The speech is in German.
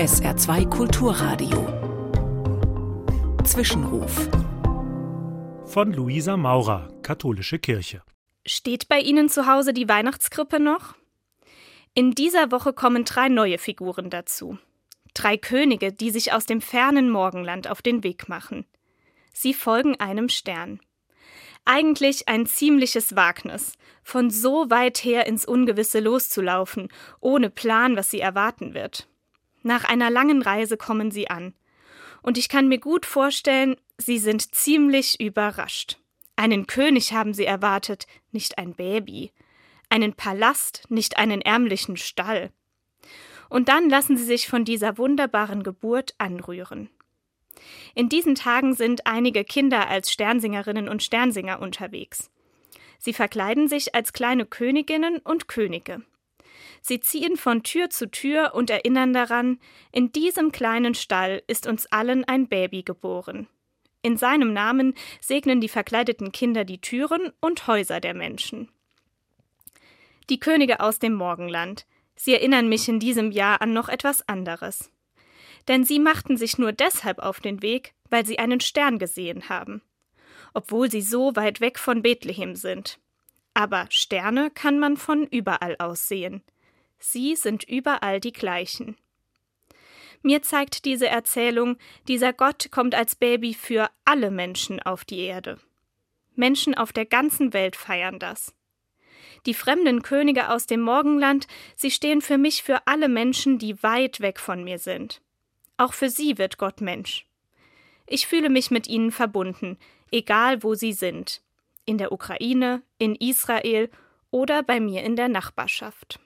SR2 Kulturradio. Zwischenruf. Von Luisa Maurer, Katholische Kirche. Steht bei Ihnen zu Hause die Weihnachtskrippe noch? In dieser Woche kommen drei neue Figuren dazu. Drei Könige, die sich aus dem fernen Morgenland auf den Weg machen. Sie folgen einem Stern. Eigentlich ein ziemliches Wagnis, von so weit her ins Ungewisse loszulaufen, ohne Plan, was sie erwarten wird. Nach einer langen Reise kommen sie an. Und ich kann mir gut vorstellen, sie sind ziemlich überrascht. Einen König haben sie erwartet, nicht ein Baby. Einen Palast, nicht einen ärmlichen Stall. Und dann lassen sie sich von dieser wunderbaren Geburt anrühren. In diesen Tagen sind einige Kinder als Sternsingerinnen und Sternsinger unterwegs. Sie verkleiden sich als kleine Königinnen und Könige. Sie ziehen von Tür zu Tür und erinnern daran, in diesem kleinen Stall ist uns allen ein Baby geboren. In seinem Namen segnen die verkleideten Kinder die Türen und Häuser der Menschen. Die Könige aus dem Morgenland. Sie erinnern mich in diesem Jahr an noch etwas anderes denn sie machten sich nur deshalb auf den Weg, weil sie einen Stern gesehen haben, obwohl sie so weit weg von Bethlehem sind. Aber Sterne kann man von überall aus sehen. Sie sind überall die gleichen. Mir zeigt diese Erzählung, dieser Gott kommt als Baby für alle Menschen auf die Erde. Menschen auf der ganzen Welt feiern das. Die fremden Könige aus dem Morgenland, sie stehen für mich für alle Menschen, die weit weg von mir sind. Auch für sie wird Gott Mensch. Ich fühle mich mit ihnen verbunden, egal wo sie sind. In der Ukraine, in Israel oder bei mir in der Nachbarschaft.